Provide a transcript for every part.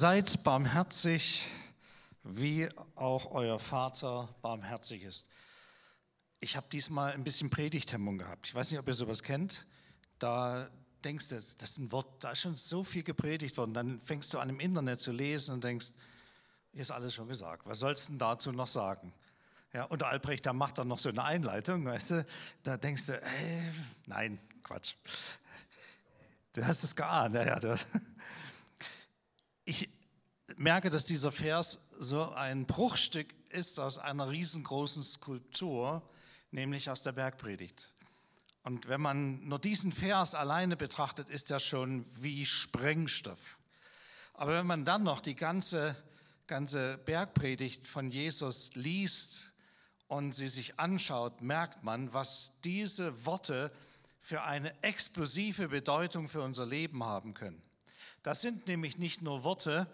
Seid barmherzig, wie auch euer Vater barmherzig ist. Ich habe diesmal ein bisschen Predigthemmung gehabt. Ich weiß nicht, ob ihr sowas kennt. Da denkst du, das ist ein Wort, da ist schon so viel gepredigt worden. Dann fängst du an im Internet zu lesen und denkst, hier ist alles schon gesagt. Was sollst du denn dazu noch sagen? Ja, und Albrecht, der macht dann noch so eine Einleitung, weißt du, da denkst du, äh, nein, Quatsch. Du hast es geahnt, ja, du hast, ich merke, dass dieser Vers so ein Bruchstück ist aus einer riesengroßen Skulptur, nämlich aus der Bergpredigt. Und wenn man nur diesen Vers alleine betrachtet, ist er schon wie Sprengstoff. Aber wenn man dann noch die ganze, ganze Bergpredigt von Jesus liest und sie sich anschaut, merkt man, was diese Worte für eine explosive Bedeutung für unser Leben haben können. Das sind nämlich nicht nur Worte,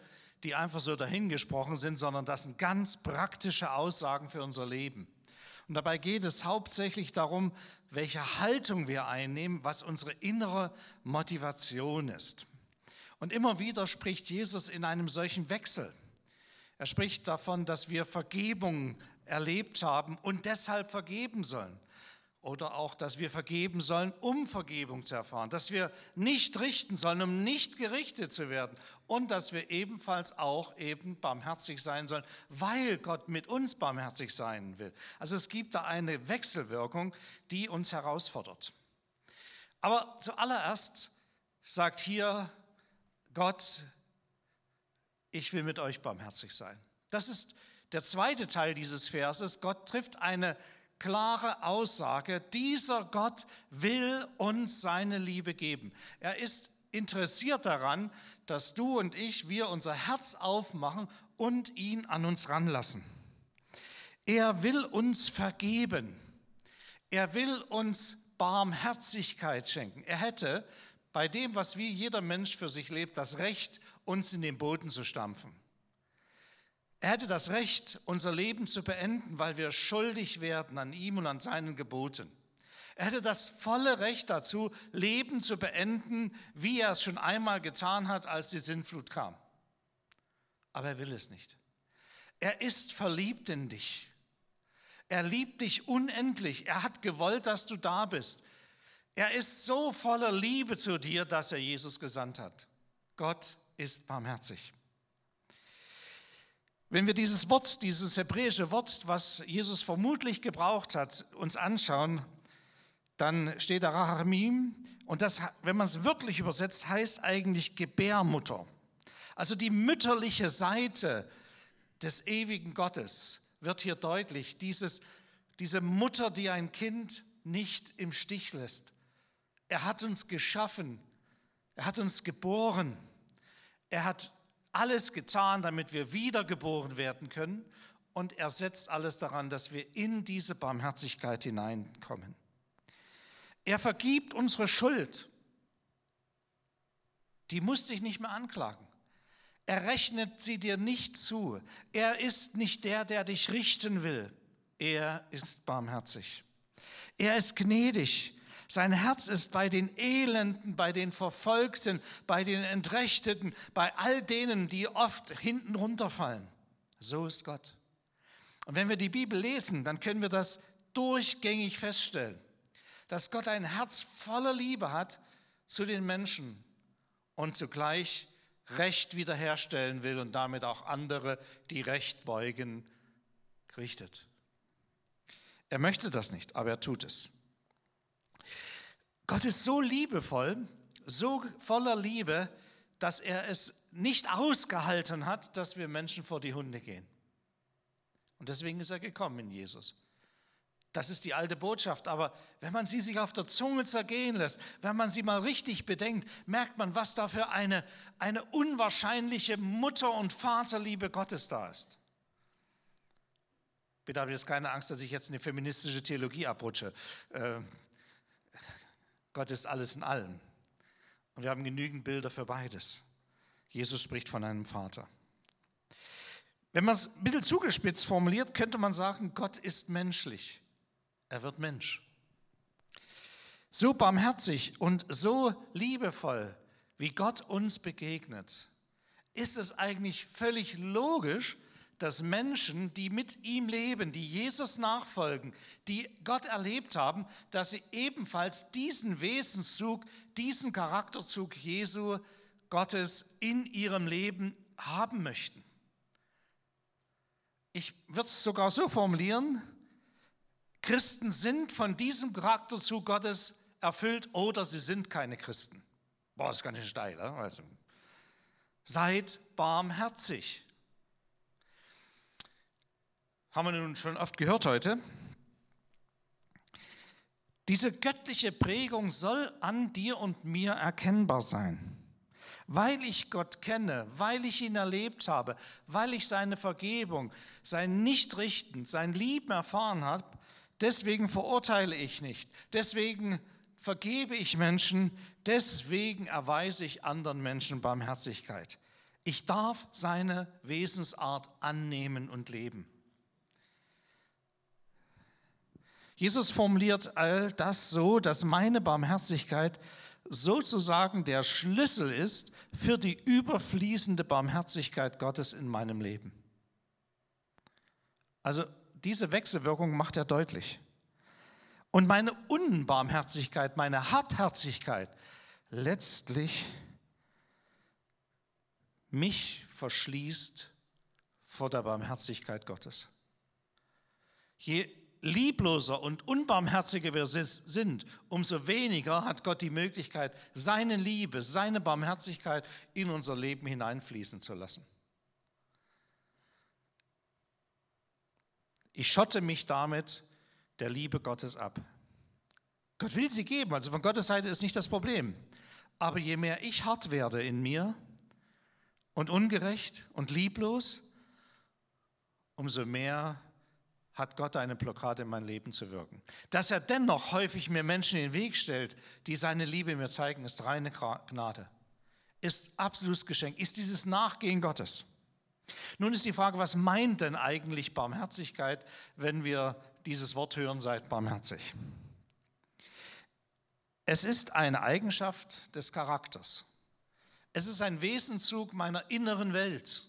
die einfach so dahingesprochen sind, sondern das sind ganz praktische Aussagen für unser Leben. Und dabei geht es hauptsächlich darum, welche Haltung wir einnehmen, was unsere innere Motivation ist. Und immer wieder spricht Jesus in einem solchen Wechsel. Er spricht davon, dass wir Vergebung erlebt haben und deshalb vergeben sollen. Oder auch, dass wir vergeben sollen, um Vergebung zu erfahren. Dass wir nicht richten sollen, um nicht gerichtet zu werden. Und dass wir ebenfalls auch eben barmherzig sein sollen, weil Gott mit uns barmherzig sein will. Also es gibt da eine Wechselwirkung, die uns herausfordert. Aber zuallererst sagt hier Gott, ich will mit euch barmherzig sein. Das ist der zweite Teil dieses Verses. Gott trifft eine klare Aussage, dieser Gott will uns seine Liebe geben. Er ist interessiert daran, dass du und ich, wir unser Herz aufmachen und ihn an uns ranlassen. Er will uns vergeben. Er will uns Barmherzigkeit schenken. Er hätte bei dem, was wie jeder Mensch für sich lebt, das Recht, uns in den Boden zu stampfen. Er hätte das Recht, unser Leben zu beenden, weil wir schuldig werden an ihm und an seinen Geboten. Er hätte das volle Recht dazu, Leben zu beenden, wie er es schon einmal getan hat, als die Sintflut kam. Aber er will es nicht. Er ist verliebt in dich. Er liebt dich unendlich. Er hat gewollt, dass du da bist. Er ist so voller Liebe zu dir, dass er Jesus gesandt hat. Gott ist barmherzig. Wenn wir dieses Wort, dieses hebräische Wort, was Jesus vermutlich gebraucht hat, uns anschauen, dann steht da Rahamim und das, wenn man es wirklich übersetzt, heißt eigentlich Gebärmutter. Also die mütterliche Seite des ewigen Gottes wird hier deutlich. Dieses, diese Mutter, die ein Kind nicht im Stich lässt. Er hat uns geschaffen, er hat uns geboren, er hat alles getan, damit wir wiedergeboren werden können und er setzt alles daran, dass wir in diese Barmherzigkeit hineinkommen. Er vergibt unsere Schuld. Die muss dich nicht mehr anklagen. Er rechnet sie dir nicht zu. Er ist nicht der, der dich richten will. Er ist barmherzig. Er ist gnädig. Sein Herz ist bei den Elenden, bei den Verfolgten, bei den Entrechteten, bei all denen, die oft hinten runterfallen. So ist Gott. Und wenn wir die Bibel lesen, dann können wir das durchgängig feststellen, dass Gott ein Herz voller Liebe hat zu den Menschen und zugleich Recht wiederherstellen will und damit auch andere, die Recht beugen, richtet. Er möchte das nicht, aber er tut es. Gott ist so liebevoll, so voller Liebe, dass er es nicht ausgehalten hat, dass wir Menschen vor die Hunde gehen. Und deswegen ist er gekommen in Jesus. Das ist die alte Botschaft, aber wenn man sie sich auf der Zunge zergehen lässt, wenn man sie mal richtig bedenkt, merkt man, was da für eine, eine unwahrscheinliche Mutter- und Vaterliebe Gottes da ist. Bitte habe jetzt keine Angst, dass ich jetzt eine feministische Theologie abrutsche. Gott ist alles in allem. Und wir haben genügend Bilder für beides. Jesus spricht von einem Vater. Wenn man es ein bisschen zugespitzt formuliert, könnte man sagen, Gott ist menschlich. Er wird Mensch. So barmherzig und so liebevoll, wie Gott uns begegnet, ist es eigentlich völlig logisch, dass Menschen, die mit ihm leben, die Jesus nachfolgen, die Gott erlebt haben, dass sie ebenfalls diesen Wesenszug, diesen Charakterzug Jesu Gottes in ihrem Leben haben möchten. Ich würde es sogar so formulieren, Christen sind von diesem Charakterzug Gottes erfüllt oder sie sind keine Christen. Boah, das ist ganz schön steil. Also, seid barmherzig. Haben wir nun schon oft gehört heute. Diese göttliche Prägung soll an dir und mir erkennbar sein. Weil ich Gott kenne, weil ich ihn erlebt habe, weil ich seine Vergebung, sein Nichtrichten, sein Lieben erfahren habe, deswegen verurteile ich nicht. Deswegen vergebe ich Menschen, deswegen erweise ich anderen Menschen Barmherzigkeit. Ich darf seine Wesensart annehmen und leben. Jesus formuliert all das so, dass meine Barmherzigkeit sozusagen der Schlüssel ist für die überfließende Barmherzigkeit Gottes in meinem Leben. Also diese Wechselwirkung macht er deutlich. Und meine Unbarmherzigkeit, meine Hartherzigkeit letztlich mich verschließt vor der Barmherzigkeit Gottes. Je liebloser und unbarmherziger wir sind, umso weniger hat Gott die Möglichkeit, seine Liebe, seine Barmherzigkeit in unser Leben hineinfließen zu lassen. Ich schotte mich damit der Liebe Gottes ab. Gott will sie geben, also von Gottes Seite ist nicht das Problem. Aber je mehr ich hart werde in mir und ungerecht und lieblos, umso mehr hat Gott eine Blockade in mein Leben zu wirken. Dass er dennoch häufig mir Menschen in den Weg stellt, die seine Liebe mir zeigen, ist reine Gnade. Ist absolutes Geschenk, ist dieses Nachgehen Gottes. Nun ist die Frage, was meint denn eigentlich Barmherzigkeit, wenn wir dieses Wort hören, seid barmherzig? Es ist eine Eigenschaft des Charakters. Es ist ein Wesenzug meiner inneren Welt.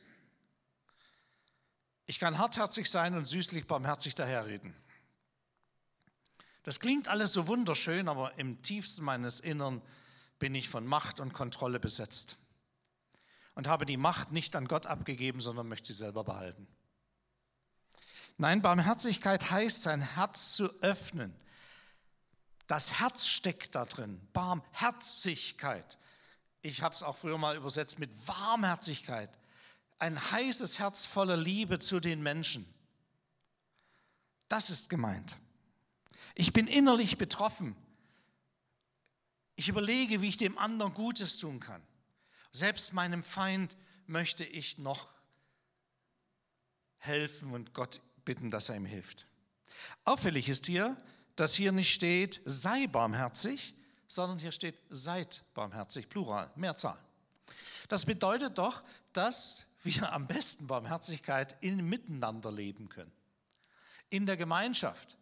Ich kann hartherzig sein und süßlich barmherzig daherreden. Das klingt alles so wunderschön, aber im tiefsten meines Innern bin ich von Macht und Kontrolle besetzt und habe die Macht nicht an Gott abgegeben, sondern möchte sie selber behalten. Nein, Barmherzigkeit heißt, sein Herz zu öffnen. Das Herz steckt da drin. Barmherzigkeit. Ich habe es auch früher mal übersetzt mit Warmherzigkeit ein heißes Herz voller Liebe zu den Menschen. Das ist gemeint. Ich bin innerlich betroffen. Ich überlege, wie ich dem anderen Gutes tun kann. Selbst meinem Feind möchte ich noch helfen und Gott bitten, dass er ihm hilft. Auffällig ist hier, dass hier nicht steht, sei barmherzig, sondern hier steht, seid barmherzig, Plural, Mehrzahl. Das bedeutet doch, dass wir am besten Barmherzigkeit in Miteinander leben können. In der Gemeinschaft.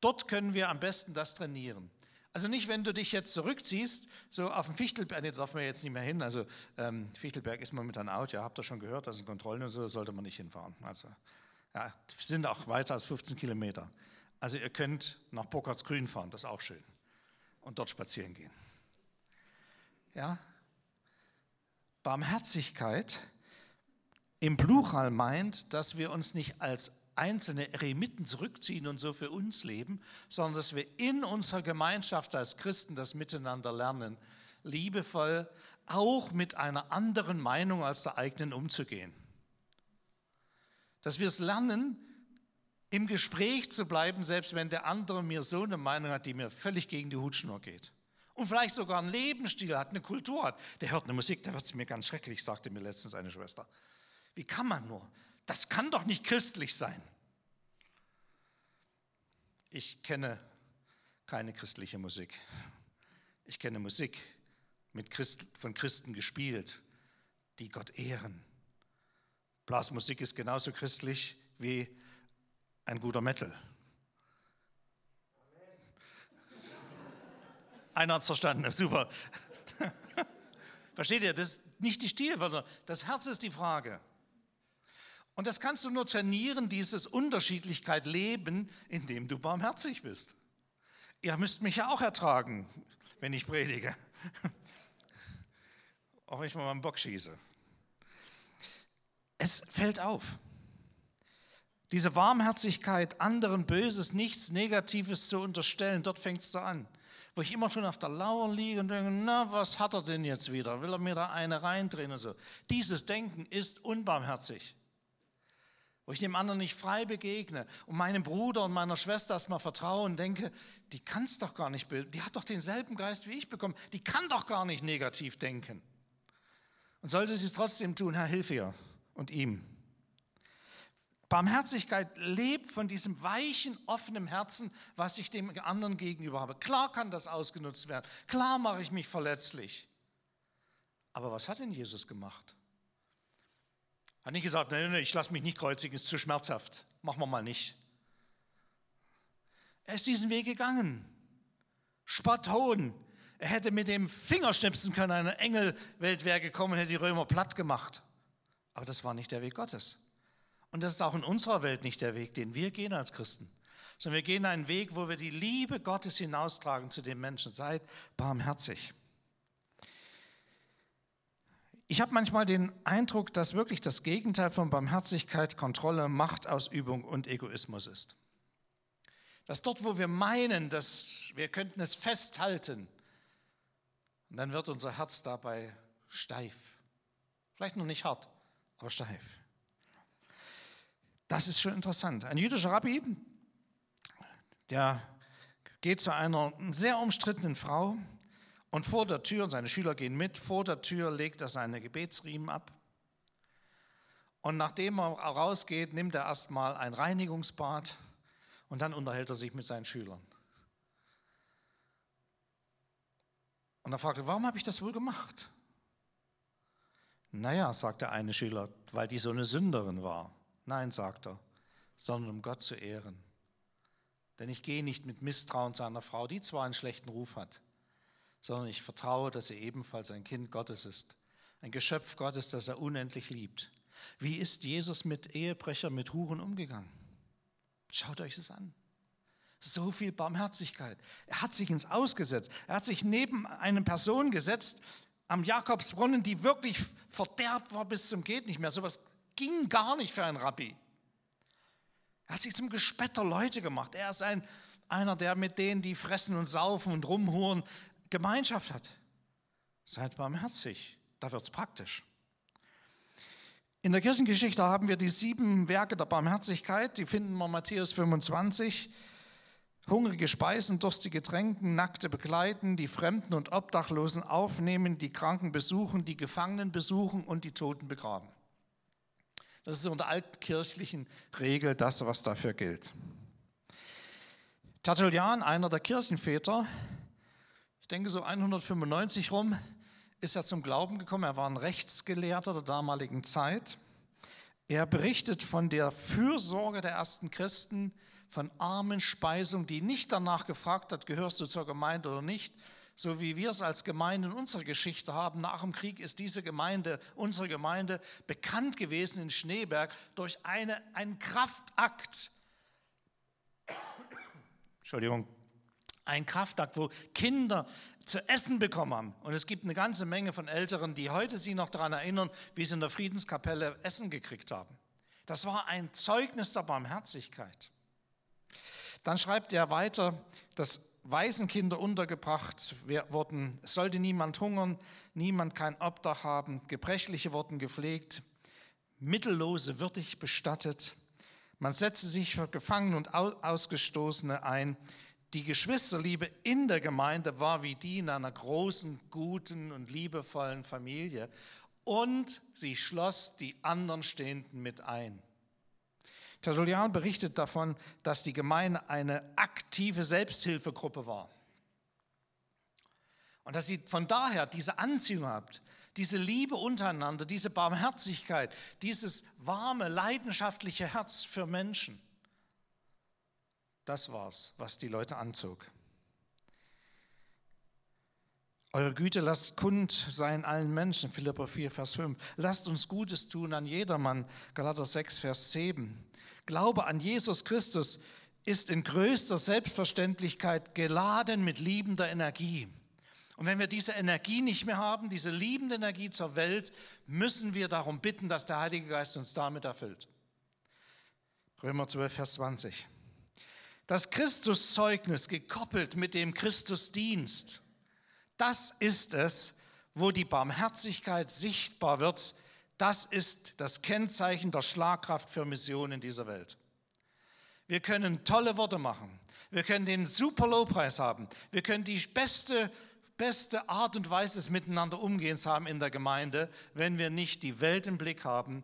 Dort können wir am besten das trainieren. Also nicht, wenn du dich jetzt zurückziehst, so auf dem Fichtelberg, nee, da darf man jetzt nicht mehr hin, also ähm, Fichtelberg ist einem Auto, ja, habt ihr schon gehört, das sind Kontrollen und so, sollte man nicht hinfahren. Also, ja, sind auch weiter als 15 Kilometer. Also ihr könnt nach Burkhardsgrün fahren, das ist auch schön. Und dort spazieren gehen. Ja, Barmherzigkeit im Plural meint, dass wir uns nicht als einzelne Eremiten zurückziehen und so für uns leben, sondern dass wir in unserer Gemeinschaft als Christen das Miteinander lernen, liebevoll auch mit einer anderen Meinung als der eigenen umzugehen. Dass wir es lernen, im Gespräch zu bleiben, selbst wenn der andere mir so eine Meinung hat, die mir völlig gegen die Hutschnur geht. Und vielleicht sogar einen Lebensstil hat, eine Kultur hat. Der hört eine Musik, da wird es mir ganz schrecklich, sagte mir letztens eine Schwester. Wie kann man nur? Das kann doch nicht christlich sein. Ich kenne keine christliche Musik. Ich kenne Musik mit Christ, von Christen gespielt, die Gott ehren. Blasmusik ist genauso christlich wie ein guter Metal. Einer hat es verstanden, super. Versteht ihr, das, nicht die Stilwörter, das Herz ist die Frage. Und das kannst du nur trainieren, dieses Unterschiedlichkeit leben, indem du barmherzig bist. Ihr müsst mich ja auch ertragen, wenn ich predige. Auch wenn ich mal meinen Bock schieße. Es fällt auf. Diese Warmherzigkeit, anderen Böses, nichts Negatives zu unterstellen, dort fängt es so an. Wo ich immer schon auf der Lauer liege und denke, na, was hat er denn jetzt wieder? Will er mir da eine reindrehen und so? Dieses Denken ist unbarmherzig wo ich dem anderen nicht frei begegne und meinem Bruder und meiner Schwester erstmal vertraue und denke, die kann es doch gar nicht, die hat doch denselben Geist wie ich bekommen, die kann doch gar nicht negativ denken. Und sollte sie es trotzdem tun, Herr, hilf ihr und ihm. Barmherzigkeit lebt von diesem weichen, offenen Herzen, was ich dem anderen gegenüber habe. Klar kann das ausgenutzt werden, klar mache ich mich verletzlich. Aber was hat denn Jesus gemacht? Hat nicht gesagt, nein, nein, ich lasse mich nicht kreuzigen, ist zu schmerzhaft. Machen wir mal nicht. Er ist diesen Weg gegangen. Spatton. Er hätte mit dem Finger schnipsen können, eine Engelwelt wäre gekommen hätte die Römer platt gemacht. Aber das war nicht der Weg Gottes. Und das ist auch in unserer Welt nicht der Weg, den wir gehen als Christen. Sondern wir gehen einen Weg, wo wir die Liebe Gottes hinaustragen zu den Menschen. Seid barmherzig. Ich habe manchmal den Eindruck, dass wirklich das Gegenteil von Barmherzigkeit Kontrolle, Machtausübung und Egoismus ist. Dass dort, wo wir meinen, dass wir könnten es festhalten, und dann wird unser Herz dabei steif. Vielleicht noch nicht hart, aber steif. Das ist schon interessant. Ein jüdischer Rabbi, der geht zu einer sehr umstrittenen Frau und vor der Tür, und seine Schüler gehen mit, vor der Tür legt er seine Gebetsriemen ab. Und nachdem er rausgeht, nimmt er erstmal ein Reinigungsbad und dann unterhält er sich mit seinen Schülern. Und er fragt warum habe ich das wohl gemacht? Naja, sagt der eine Schüler, weil die so eine Sünderin war. Nein, sagt er, sondern um Gott zu ehren. Denn ich gehe nicht mit Misstrauen zu einer Frau, die zwar einen schlechten Ruf hat, sondern ich vertraue, dass er ebenfalls ein Kind Gottes ist, ein Geschöpf Gottes, das er unendlich liebt. Wie ist Jesus mit Ehebrechern, mit Huren umgegangen? Schaut euch das an. So viel Barmherzigkeit. Er hat sich ins Ausgesetzt. Er hat sich neben eine Person gesetzt am Jakobsbrunnen, die wirklich verderbt war bis zum geht nicht mehr. Sowas ging gar nicht für einen Rabbi. Er hat sich zum Gespött der Leute gemacht. Er ist ein, einer, der mit denen, die fressen und saufen und rumhuren, Gemeinschaft hat. Seid barmherzig, da wird es praktisch. In der Kirchengeschichte haben wir die sieben Werke der Barmherzigkeit, die finden wir Matthäus 25. Hungrige speisen, durstige tränken, Nackte begleiten, die Fremden und Obdachlosen aufnehmen, die Kranken besuchen, die Gefangenen besuchen und die Toten begraben. Das ist unter altkirchlichen Regel das, was dafür gilt. Tertullian, einer der Kirchenväter, ich denke so 195 rum, ist er zum Glauben gekommen. Er war ein Rechtsgelehrter der damaligen Zeit. Er berichtet von der Fürsorge der ersten Christen, von armen Speisung, die nicht danach gefragt hat, gehörst du zur Gemeinde oder nicht, so wie wir es als Gemeinde in unserer Geschichte haben. Nach dem Krieg ist diese Gemeinde, unsere Gemeinde, bekannt gewesen in Schneeberg durch eine, einen Kraftakt. Entschuldigung, ein Kraftakt, wo Kinder zu essen bekommen haben. Und es gibt eine ganze Menge von Älteren, die heute sich noch daran erinnern, wie sie in der Friedenskapelle Essen gekriegt haben. Das war ein Zeugnis der Barmherzigkeit. Dann schreibt er weiter, dass Waisenkinder untergebracht wurden, es sollte niemand hungern, niemand kein Obdach haben, Gebrechliche wurden gepflegt, Mittellose würdig bestattet, man setzte sich für Gefangene und Ausgestoßene ein, die Geschwisterliebe in der Gemeinde war wie die in einer großen, guten und liebevollen Familie. Und sie schloss die anderen Stehenden mit ein. Tertullian berichtet davon, dass die Gemeinde eine aktive Selbsthilfegruppe war. Und dass sie von daher diese Anziehung habt, diese Liebe untereinander, diese Barmherzigkeit, dieses warme, leidenschaftliche Herz für Menschen. Das war's, was die Leute anzog. Eure Güte lasst kund sein allen Menschen, Philippa 4, Vers 5. Lasst uns Gutes tun an jedermann, Galater 6, Vers 7. Glaube an Jesus Christus ist in größter Selbstverständlichkeit geladen mit liebender Energie. Und wenn wir diese Energie nicht mehr haben, diese liebende Energie zur Welt, müssen wir darum bitten, dass der Heilige Geist uns damit erfüllt. Römer 12, Vers 20. Das Christuszeugnis gekoppelt mit dem Christusdienst das ist es, wo die Barmherzigkeit sichtbar wird. Das ist das Kennzeichen der Schlagkraft für Missionen in dieser Welt. Wir können tolle Worte machen. Wir können den super Lobpreis haben. Wir können die beste, beste Art und Weise des Miteinander Umgehens haben in der Gemeinde. Wenn wir nicht die Welt im Blick haben,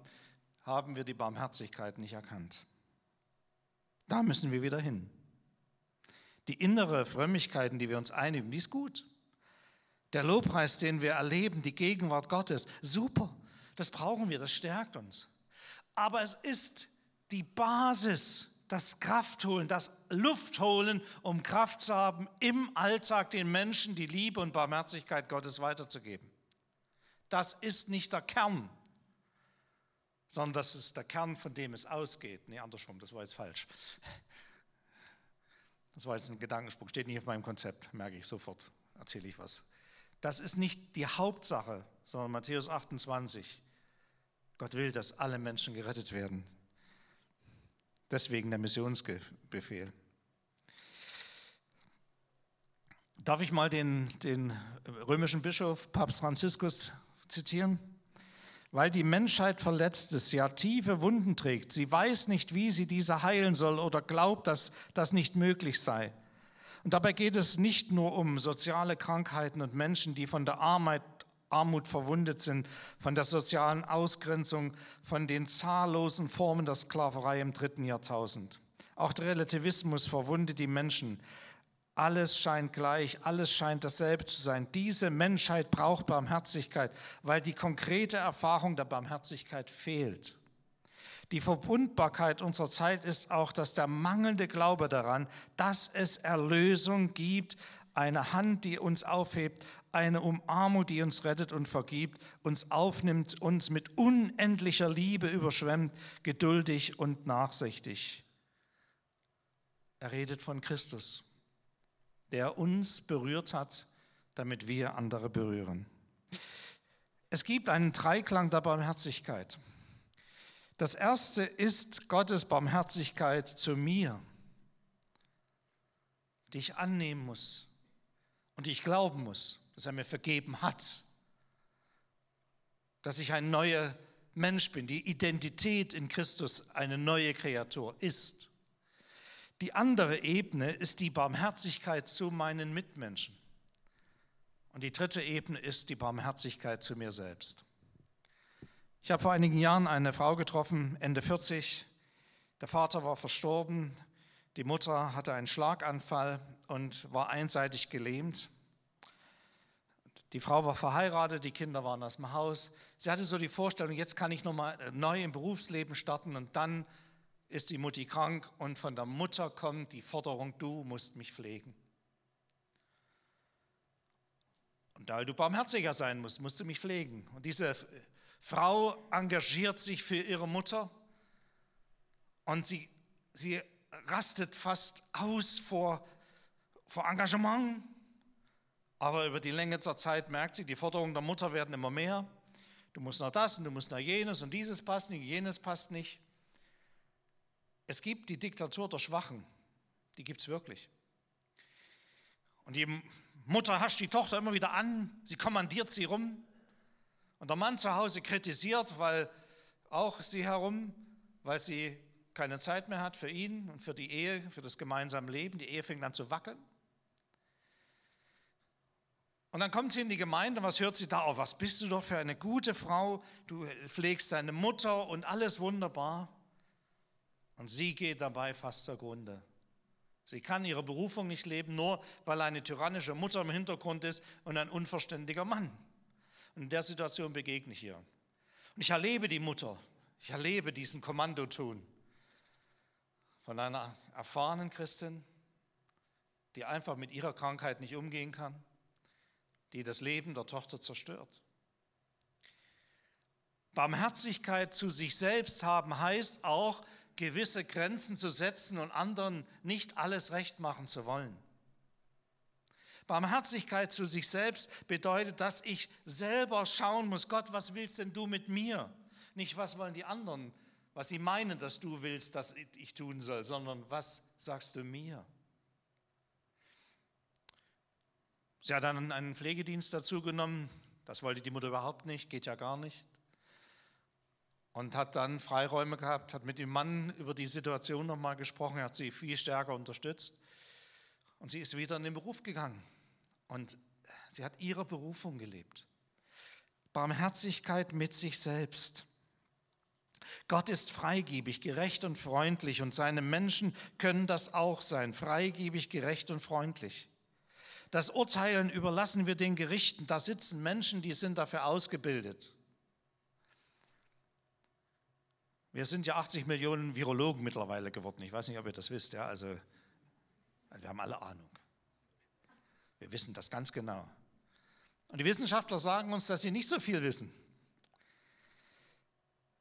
haben wir die Barmherzigkeit nicht erkannt. Da müssen wir wieder hin. Die innere Frömmigkeiten, die wir uns einüben, die ist gut. Der Lobpreis, den wir erleben, die Gegenwart Gottes, super, das brauchen wir, das stärkt uns. Aber es ist die Basis, das Kraftholen, das Luftholen, um Kraft zu haben, im Alltag den Menschen die Liebe und Barmherzigkeit Gottes weiterzugeben. Das ist nicht der Kern, sondern das ist der Kern, von dem es ausgeht. Nee, andersrum, das war jetzt falsch. Das war jetzt ein Gedankensprung, steht nicht auf meinem Konzept, merke ich sofort, erzähle ich was. Das ist nicht die Hauptsache, sondern Matthäus 28. Gott will, dass alle Menschen gerettet werden. Deswegen der Missionsbefehl. Darf ich mal den, den römischen Bischof Papst Franziskus zitieren? Weil die Menschheit verletzt ist, ja tiefe Wunden trägt, sie weiß nicht, wie sie diese heilen soll oder glaubt, dass das nicht möglich sei. Und dabei geht es nicht nur um soziale Krankheiten und Menschen, die von der Armut, Armut verwundet sind, von der sozialen Ausgrenzung, von den zahllosen Formen der Sklaverei im dritten Jahrtausend. Auch der Relativismus verwundet die Menschen. Alles scheint gleich, alles scheint dasselbe zu sein. Diese Menschheit braucht Barmherzigkeit, weil die konkrete Erfahrung der Barmherzigkeit fehlt. Die Verbundbarkeit unserer Zeit ist auch, dass der mangelnde Glaube daran, dass es Erlösung gibt, eine Hand, die uns aufhebt, eine Umarmung, die uns rettet und vergibt, uns aufnimmt, uns mit unendlicher Liebe überschwemmt, geduldig und nachsichtig. Er redet von Christus, der uns berührt hat, damit wir andere berühren. Es gibt einen Dreiklang der Barmherzigkeit. Das erste ist Gottes Barmherzigkeit zu mir, die ich annehmen muss und die ich glauben muss, dass er mir vergeben hat, dass ich ein neuer Mensch bin, die Identität in Christus eine neue Kreatur ist. Die andere Ebene ist die Barmherzigkeit zu meinen Mitmenschen. Und die dritte Ebene ist die Barmherzigkeit zu mir selbst. Ich habe vor einigen Jahren eine Frau getroffen, Ende 40. Der Vater war verstorben, die Mutter hatte einen Schlaganfall und war einseitig gelähmt. Die Frau war verheiratet, die Kinder waren aus dem Haus. Sie hatte so die Vorstellung, jetzt kann ich nochmal neu im Berufsleben starten und dann ist die Mutti krank und von der Mutter kommt die Forderung, du musst mich pflegen. Und da du barmherziger sein musst, musst du mich pflegen. Und diese Frau engagiert sich für ihre Mutter und sie, sie rastet fast aus vor, vor Engagement. Aber über die Länge der Zeit merkt sie, die Forderungen der Mutter werden immer mehr. Du musst noch das und du musst noch jenes und dieses passt nicht, jenes passt nicht. Es gibt die Diktatur der Schwachen, die gibt es wirklich. Und die Mutter hascht die Tochter immer wieder an, sie kommandiert sie rum. Und der Mann zu Hause kritisiert, weil auch sie herum, weil sie keine Zeit mehr hat für ihn und für die Ehe, für das gemeinsame Leben. Die Ehe fängt an zu wackeln. Und dann kommt sie in die Gemeinde, was hört sie da auf? Was bist du doch für eine gute Frau? Du pflegst deine Mutter und alles wunderbar. Und sie geht dabei fast zugrunde. Sie kann ihre Berufung nicht leben, nur weil eine tyrannische Mutter im Hintergrund ist und ein unverständiger Mann. Und in der Situation begegne ich ihr. Und ich erlebe die Mutter, ich erlebe diesen Kommandoton von einer erfahrenen Christin, die einfach mit ihrer Krankheit nicht umgehen kann, die das Leben der Tochter zerstört. Barmherzigkeit zu sich selbst haben heißt auch, gewisse Grenzen zu setzen und anderen nicht alles recht machen zu wollen. Barmherzigkeit zu sich selbst bedeutet, dass ich selber schauen muss, Gott, was willst denn du mit mir? Nicht, was wollen die anderen, was sie meinen, dass du willst, dass ich tun soll, sondern was sagst du mir? Sie hat dann einen Pflegedienst dazu genommen, das wollte die Mutter überhaupt nicht, geht ja gar nicht und hat dann Freiräume gehabt, hat mit dem Mann über die Situation nochmal gesprochen, hat sie viel stärker unterstützt und sie ist wieder in den Beruf gegangen und sie hat ihre Berufung gelebt. Barmherzigkeit mit sich selbst. Gott ist freigebig, gerecht und freundlich und seine Menschen können das auch sein, freigebig, gerecht und freundlich. Das Urteilen überlassen wir den Gerichten. Da sitzen Menschen, die sind dafür ausgebildet. Wir sind ja 80 Millionen Virologen mittlerweile geworden. Ich weiß nicht, ob ihr das wisst. Ja? Also, wir haben alle Ahnung. Wir wissen das ganz genau. Und die Wissenschaftler sagen uns, dass sie nicht so viel wissen.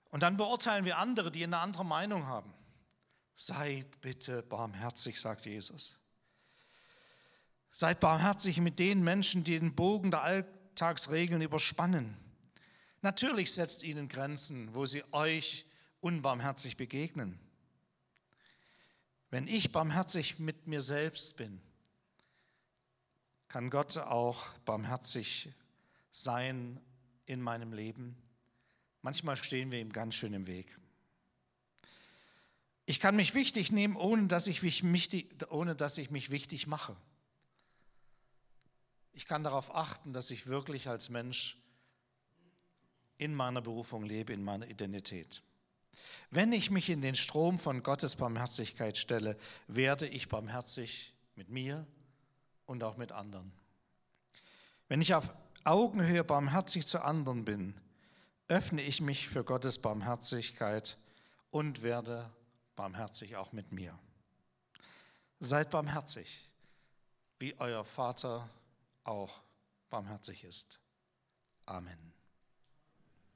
Und dann beurteilen wir andere, die eine andere Meinung haben. Seid bitte barmherzig, sagt Jesus. Seid barmherzig mit den Menschen, die den Bogen der Alltagsregeln überspannen. Natürlich setzt ihnen Grenzen, wo sie euch unbarmherzig begegnen. Wenn ich barmherzig mit mir selbst bin, kann Gott auch barmherzig sein in meinem Leben. Manchmal stehen wir ihm ganz schön im Weg. Ich kann mich wichtig nehmen, ohne dass ich mich, ohne dass ich mich wichtig mache. Ich kann darauf achten, dass ich wirklich als Mensch in meiner Berufung lebe, in meiner Identität. Wenn ich mich in den Strom von Gottes Barmherzigkeit stelle, werde ich barmherzig mit mir und auch mit anderen. Wenn ich auf Augenhöhe barmherzig zu anderen bin, öffne ich mich für Gottes Barmherzigkeit und werde barmherzig auch mit mir. Seid barmherzig, wie euer Vater auch barmherzig ist. Amen.